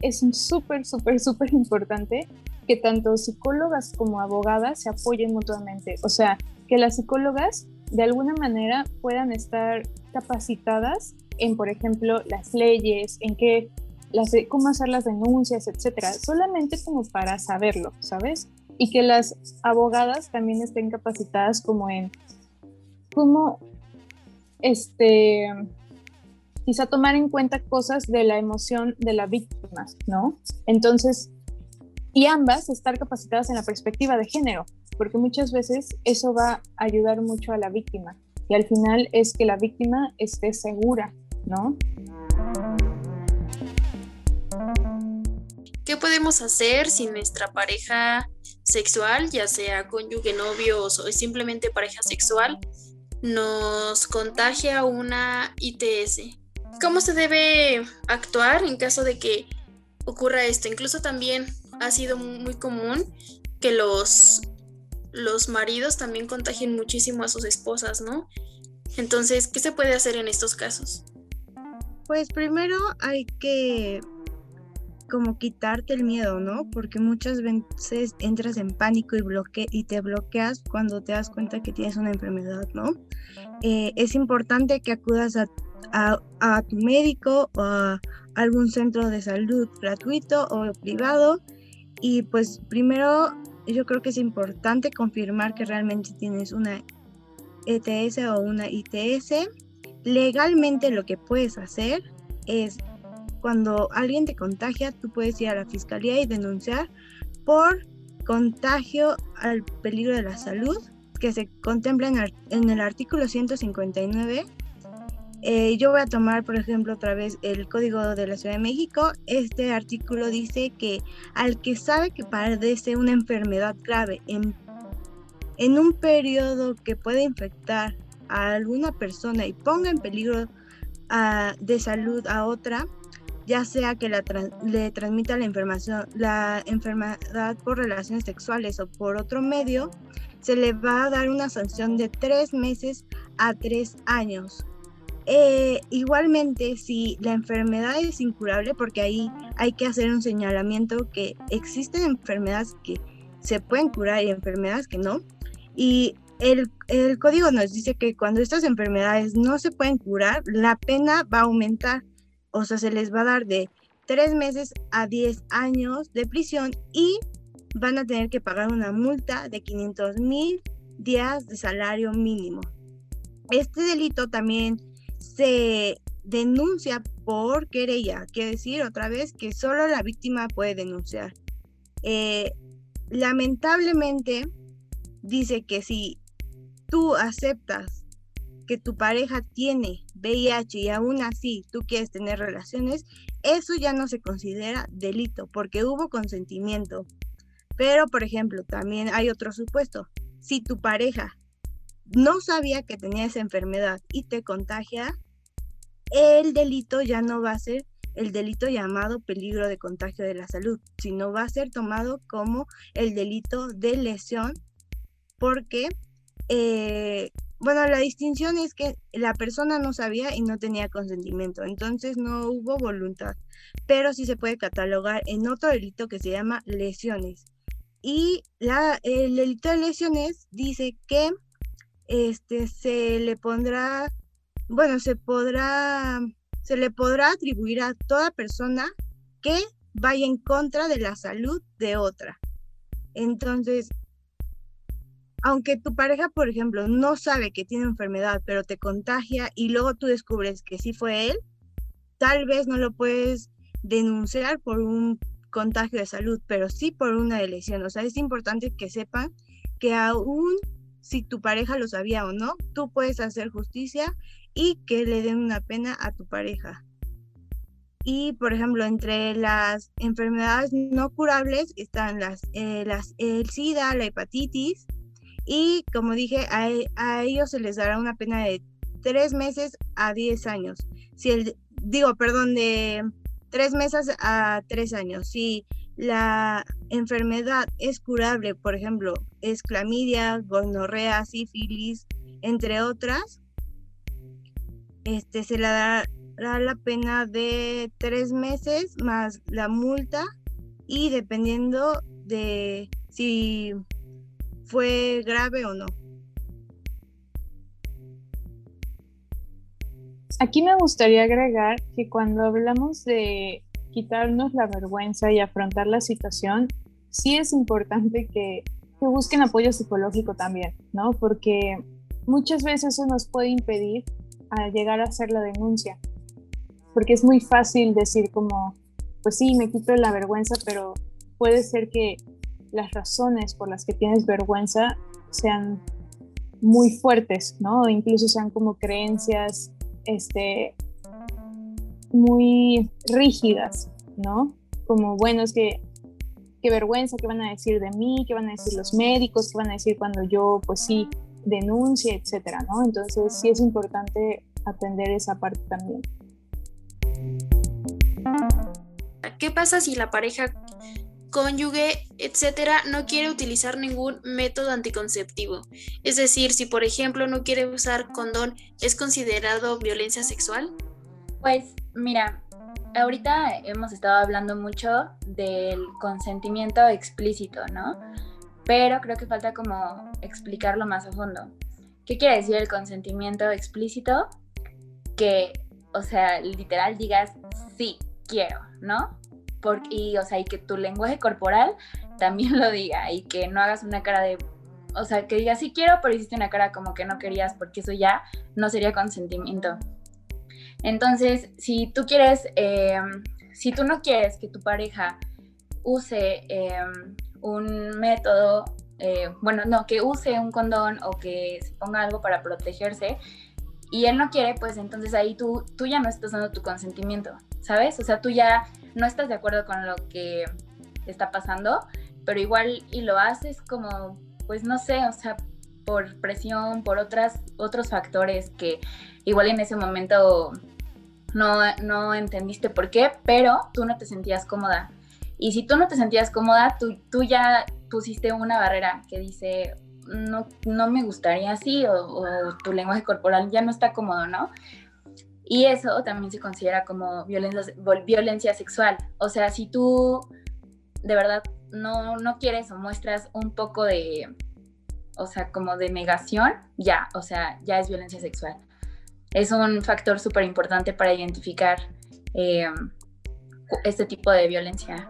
es súper, súper, súper importante que tanto psicólogas como abogadas se apoyen mutuamente. O sea, que las psicólogas de alguna manera puedan estar capacitadas en, por ejemplo, las leyes, en qué las, cómo hacer las denuncias, etcétera, solamente como para saberlo, ¿sabes? Y que las abogadas también estén capacitadas como en cómo, este, quizá tomar en cuenta cosas de la emoción de la víctima, ¿no? Entonces, y ambas estar capacitadas en la perspectiva de género, porque muchas veces eso va a ayudar mucho a la víctima y al final es que la víctima esté segura, ¿no? ¿Qué podemos hacer si nuestra pareja sexual, ya sea cónyuge, novio o simplemente pareja sexual, nos contagia una ITS? ¿Cómo se debe actuar en caso de que ocurra esto? Incluso también ha sido muy común que los, los maridos también contagien muchísimo a sus esposas, ¿no? Entonces, ¿qué se puede hacer en estos casos? Pues primero hay que como quitarte el miedo, ¿no? Porque muchas veces entras en pánico y, bloque y te bloqueas cuando te das cuenta que tienes una enfermedad, ¿no? Eh, es importante que acudas a, a, tu médico o a algún centro de salud gratuito o privado y pues primero yo creo que es importante confirmar que realmente tienes una ETS o una ITS. Legalmente lo que puedes hacer es cuando alguien te contagia, tú puedes ir a la fiscalía y denunciar por contagio al peligro de la salud que se contempla en, el artículo 159. Eh, yo voy a tomar, por ejemplo, otra vez el Código de la Ciudad de México. Este artículo dice que al que sabe que padece una enfermedad grave en, un periodo que puede infectar a alguna persona y ponga en peligro ah, de salud a otra, ya sea que la le transmita la enfermedad por relaciones sexuales o por otro medio, se le va a dar una sanción de tres meses a tres años. Eh, igualmente, si la enfermedad es incurable, porque ahí hay que hacer un señalamiento que existen enfermedades que se pueden curar y enfermedades que no. Y el, el, código nos dice que cuando estas enfermedades no se pueden curar, la pena va a aumentar. O sea, se les va a dar de tres meses a 10 años de prisión y van a tener que pagar una multa de 500 mil días de salario mínimo. Este delito también se denuncia por querella, quiere decir otra vez que solo la víctima puede denunciar. Eh, lamentablemente dice que si tú aceptas que tu pareja tiene VIH y aún así tú quieres tener relaciones, eso ya no se considera delito porque hubo consentimiento. Pero, por ejemplo, también hay otro supuesto. Si tu pareja no sabía que tenía esa enfermedad y te contagia, el delito ya no va a ser el delito llamado peligro de contagio de la salud, sino va a ser tomado como el delito de lesión porque, eh, bueno, la distinción es que la persona no sabía y no tenía consentimiento, entonces no hubo voluntad, pero sí se puede catalogar en otro delito que se llama lesiones. Y la, el delito de lesiones dice que este, se le pondrá, bueno, se podrá, se le podrá atribuir a toda persona que vaya en contra de la salud de otra. Entonces, aunque tu pareja, por ejemplo, no sabe que tiene enfermedad, pero te contagia y luego tú descubres que sí fue él, tal vez no lo puedes denunciar por un contagio de salud, pero sí por una lesión. O sea, es importante que sepan que aún si tu pareja lo sabía o no, tú puedes hacer justicia y que le den una pena a tu pareja. Y, por ejemplo, entre las enfermedades no curables están las, eh, las, el SIDA, la hepatitis, y como dije, a, a, ellos se les dará una pena de tres meses a diez años. Si el, digo, perdón, de tres meses a tres años. Si la enfermedad es curable, por ejemplo, es clamidia, gonorrea, sífilis, entre otras, este, se le dará la pena de tres meses más la multa y dependiendo de si fue grave o no. Aquí me gustaría agregar que cuando hablamos de quitarnos la vergüenza y afrontar la situación, sí es importante que, busquen apoyo psicológico también, ¿no? Porque muchas veces eso nos puede impedir a llegar a hacer la denuncia. Porque es muy fácil decir como, pues sí, me quito la vergüenza, pero puede ser que las razones por las que tienes vergüenza sean muy fuertes, ¿no? Incluso sean como creencias este, muy rígidas, ¿no? Como, bueno, es que qué vergüenza, qué van a decir de mí, qué van a decir los médicos, qué van a decir cuando yo, pues sí, denuncie, etcétera, ¿no? Entonces sí es importante atender esa parte también. ¿Qué pasa si la pareja, cónyuge, etcétera, no quiere utilizar ningún método anticonceptivo? Es decir, si por ejemplo no quiere usar condón, ¿es considerado violencia sexual? Pues mira, ahorita hemos estado hablando mucho del consentimiento explícito, ¿no? Pero creo que falta como explicarlo más a fondo. ¿Qué quiere decir el consentimiento explícito? Que, o sea, literal digas, sí, quiero, ¿no? Porque, y, o sea, y que tu lenguaje corporal también lo diga y que no hagas una cara de, o sea, que digas sí quiero, pero hiciste una cara como que no querías, porque eso ya no sería consentimiento. Entonces, si tú quieres, em, si tú no quieres que tu pareja use em, un método, eh, bueno, no, que use un condón o que se ponga algo para protegerse, y él no quiere, pues entonces ahí tú, tú ya no estás dando tu consentimiento, ¿sabes? O sea, tú ya no estás de acuerdo con lo que está pasando, pero igual y lo haces como, pues no sé, o sea, por presión, por otras, otros factores que igual en ese momento no, no entendiste por qué, pero tú no te sentías cómoda. Y si tú no te sentías cómoda, tú, tú ya pusiste una barrera que dice, no, no me gustaría así, o, tu lenguaje corporal ya no está cómodo, ¿no? Y eso también se considera como violencia, violencia sexual. O sea, si tú de verdad no, no quieres o muestras un poco de, o sea, como de negación, ya, o sea, ya es violencia sexual. Es un factor súper importante para identificar eh, este tipo de violencia.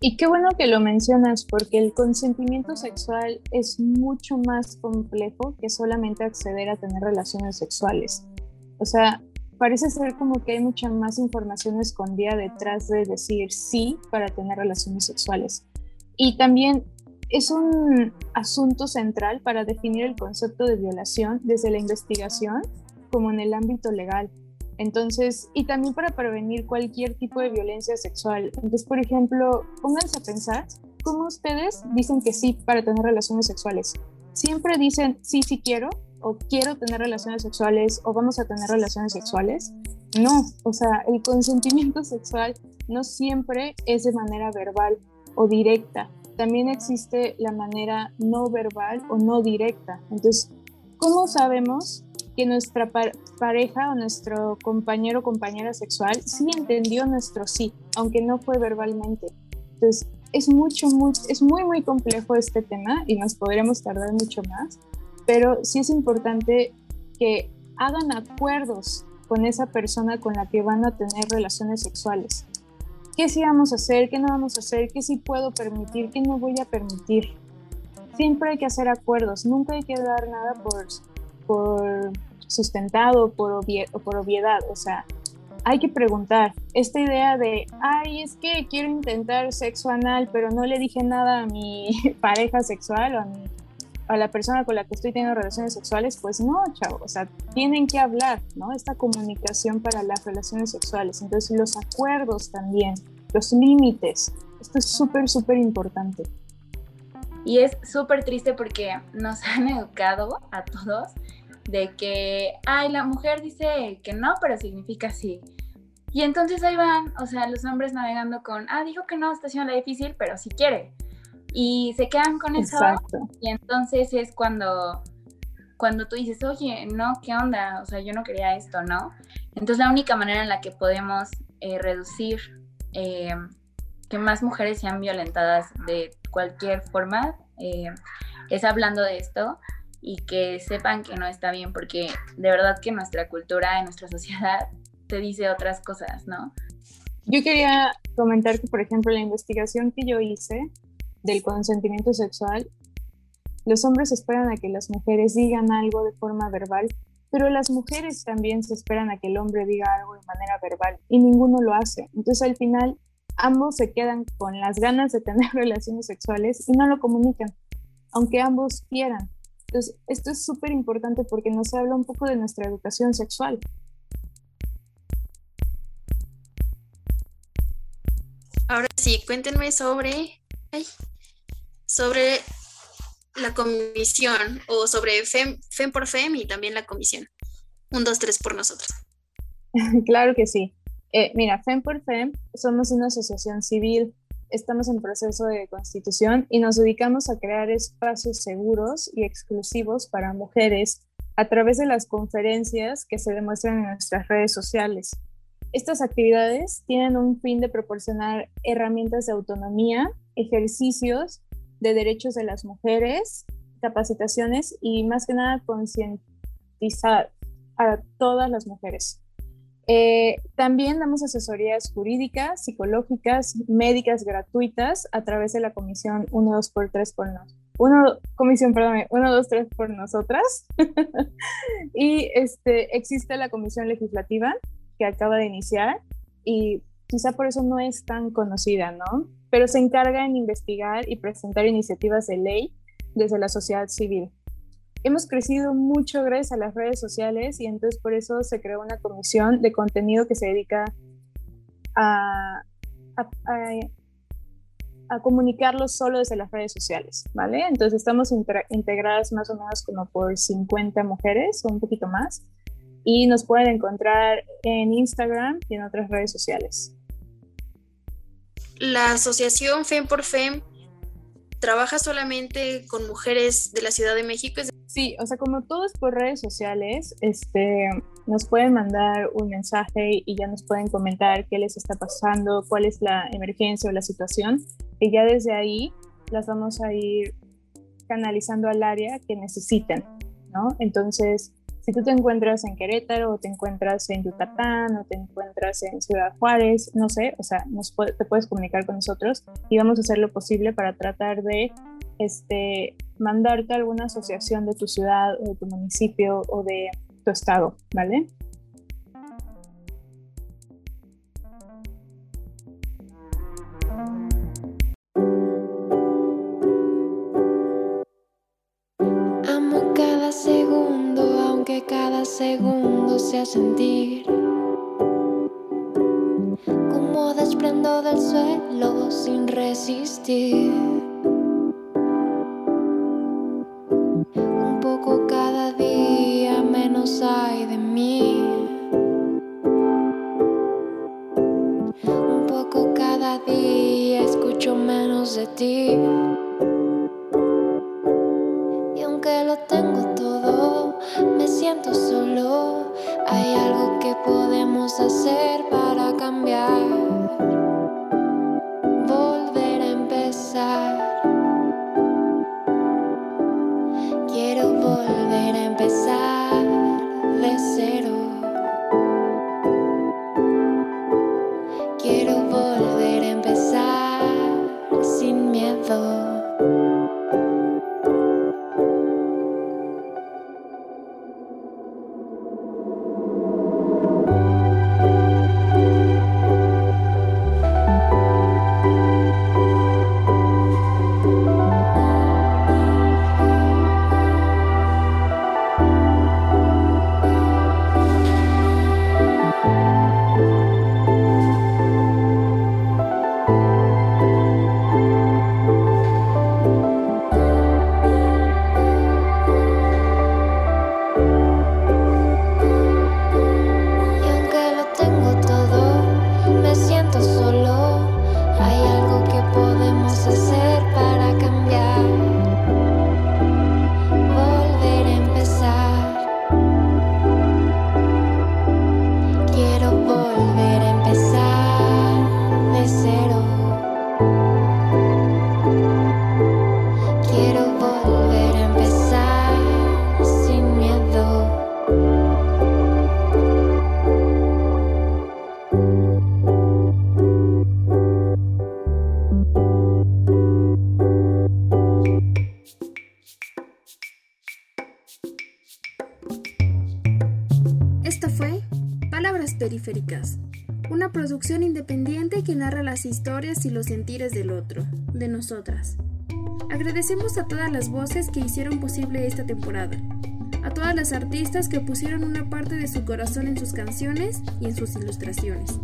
Y qué bueno que lo mencionas, porque el consentimiento sexual es mucho más complejo que solamente acceder a tener relaciones sexuales. O sea, parece ser como que hay mucha más información escondida detrás de decir sí para tener relaciones sexuales. Y también es un asunto central para definir el concepto de violación desde la investigación como en el ámbito legal. Entonces, y también para prevenir cualquier tipo de violencia sexual. Entonces, por ejemplo, pónganse a pensar cómo ustedes dicen que sí para tener relaciones sexuales. Siempre dicen sí, sí quiero, o quiero tener relaciones sexuales o vamos a tener relaciones sexuales. No, o sea, el consentimiento sexual no siempre es de manera verbal o directa. También existe la manera no verbal o no directa. Entonces, ¿cómo sabemos que nuestra pareja o nuestro compañero o compañera sexual sí entendió nuestro sí, aunque no fue verbalmente? Entonces, es mucho, muy, es muy, muy complejo este tema y nos podríamos tardar mucho más pero sí es importante que hagan acuerdos con esa persona con la que van a tener relaciones sexuales. ¿Qué sí vamos a hacer? ¿Qué no vamos a hacer? ¿Qué sí puedo permitir? ¿Qué no voy a permitir? Siempre hay que hacer acuerdos, nunca hay que dar nada por, por sustentado por por obviedad. O sea, hay que preguntar. Esta idea de, ay, es que quiero intentar sexo anal, pero no le dije nada a mi pareja sexual o a mi a la persona con la que estoy teniendo relaciones sexuales, pues no, chavo, o sea, tienen que hablar, ¿no? Esta comunicación para las relaciones sexuales. Entonces, los acuerdos también, los límites, esto es súper, súper importante. Y es súper triste porque nos han educado a todos de que, ay, la mujer dice que no, pero significa sí. Y entonces ahí van, o sea, los hombres navegando con, ah, dijo que no, está haciendo la difícil, pero sí quiere y se quedan con eso y entonces es cuando cuando tú dices, oye, no, ¿qué onda? O sea, yo no quería esto, ¿no? Entonces la única manera en la que podemos eh, reducir eh, que más mujeres sean violentadas de cualquier forma eh, es hablando de esto y que sepan que no está bien, porque de verdad que nuestra cultura, en nuestra sociedad, te dice otras cosas, ¿no? Yo quería comentar que, por ejemplo, la investigación que yo hice del consentimiento sexual, los hombres esperan a que las mujeres digan algo de forma verbal, pero las mujeres también se esperan a que el hombre diga algo de manera verbal y ninguno lo hace. Entonces al final ambos se quedan con las ganas de tener relaciones sexuales y no lo comunican, aunque ambos quieran. Entonces esto es súper importante porque nos habla un poco de nuestra educación sexual. Ahora sí, cuéntenme sobre sobre la comisión o sobre FEM, FEM por FEM y también la comisión. Un, dos, tres por nosotros. claro que sí. Eh, mira, FEM por FEM somos una asociación civil, estamos en proceso de constitución y nos dedicamos a crear espacios seguros y exclusivos para mujeres a través de las conferencias que se demuestran en nuestras redes sociales. Estas actividades tienen un fin de proporcionar herramientas de autonomía, ejercicios de derechos de las mujeres, capacitaciones y más que nada concientizar a todas las mujeres. Eh, también damos asesorías jurídicas, psicológicas, médicas gratuitas a través de la comisión 1, 2 por 3 por nosotros. Uno, comisión, perdón, 1, 2, 3 por nosotras. y este, existe la comisión legislativa que acaba de iniciar y quizá por eso no es tan conocida, ¿no? Pero se encarga en investigar y presentar iniciativas de ley desde la sociedad civil. Hemos crecido mucho gracias a las redes sociales y entonces por eso se creó una comisión de contenido que se dedica a, a, comunicarlo solo desde las redes sociales, ¿vale? Entonces estamos integradas más o menos como por 50 mujeres o un poquito más y nos pueden encontrar en Instagram y en otras redes sociales. La asociación FEM por FEM trabaja solamente con mujeres de la Ciudad de México. Sí, o sea, como todo es por redes sociales, este, nos pueden mandar un mensaje y ya nos pueden comentar qué les está pasando, cuál es la emergencia o la situación, y ya desde ahí las vamos a ir canalizando al área que necesiten, ¿no? Entonces, si tú te encuentras en Querétaro o te encuentras en Yucatán o te encuentras en Ciudad Juárez, no sé, o sea, nos te puedes comunicar con nosotros y vamos a hacer lo posible para tratar de este, mandarte a alguna asociación de tu ciudad o de tu municipio o de tu estado, ¿vale? Aunque cada segundo sea sentir. Como desprendo del suelo sin resistir. Empezar. Producción independiente que narra las historias y los sentires del otro, de nosotras. Agradecemos a todas las voces que hicieron posible esta temporada, a todas las artistas que pusieron una parte de su corazón en sus canciones y en sus ilustraciones.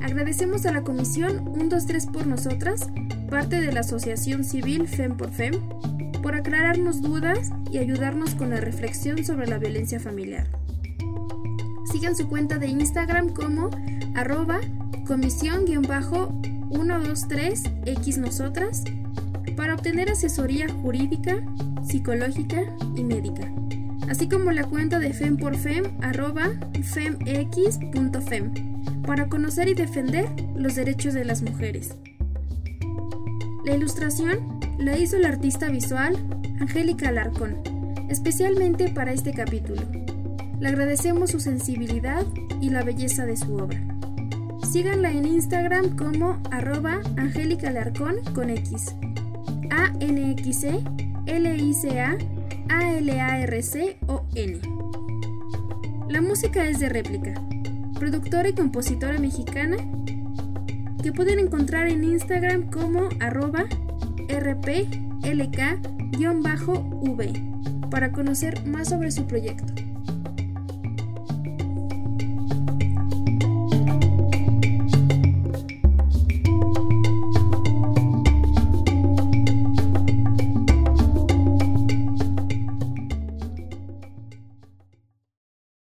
Agradecemos a la comisión 123 por Nosotras, parte de la Asociación Civil FEM por FEM, por aclararnos dudas y ayudarnos con la reflexión sobre la violencia familiar. Sigan su cuenta de Instagram como arroba comisión-123x nosotras para obtener asesoría jurídica, psicológica y médica, así como la cuenta de FEM arroba femx.fem para conocer y defender los derechos de las mujeres. La ilustración la hizo la artista visual Angélica Alarcón, especialmente para este capítulo. Le agradecemos su sensibilidad y la belleza de su obra. Síganla en Instagram como arroba Angélica con X. a n x e l i c a a l a r c o n La música es de réplica, productora y compositora mexicana que pueden encontrar en Instagram como arroba rplk-v para conocer más sobre su proyecto.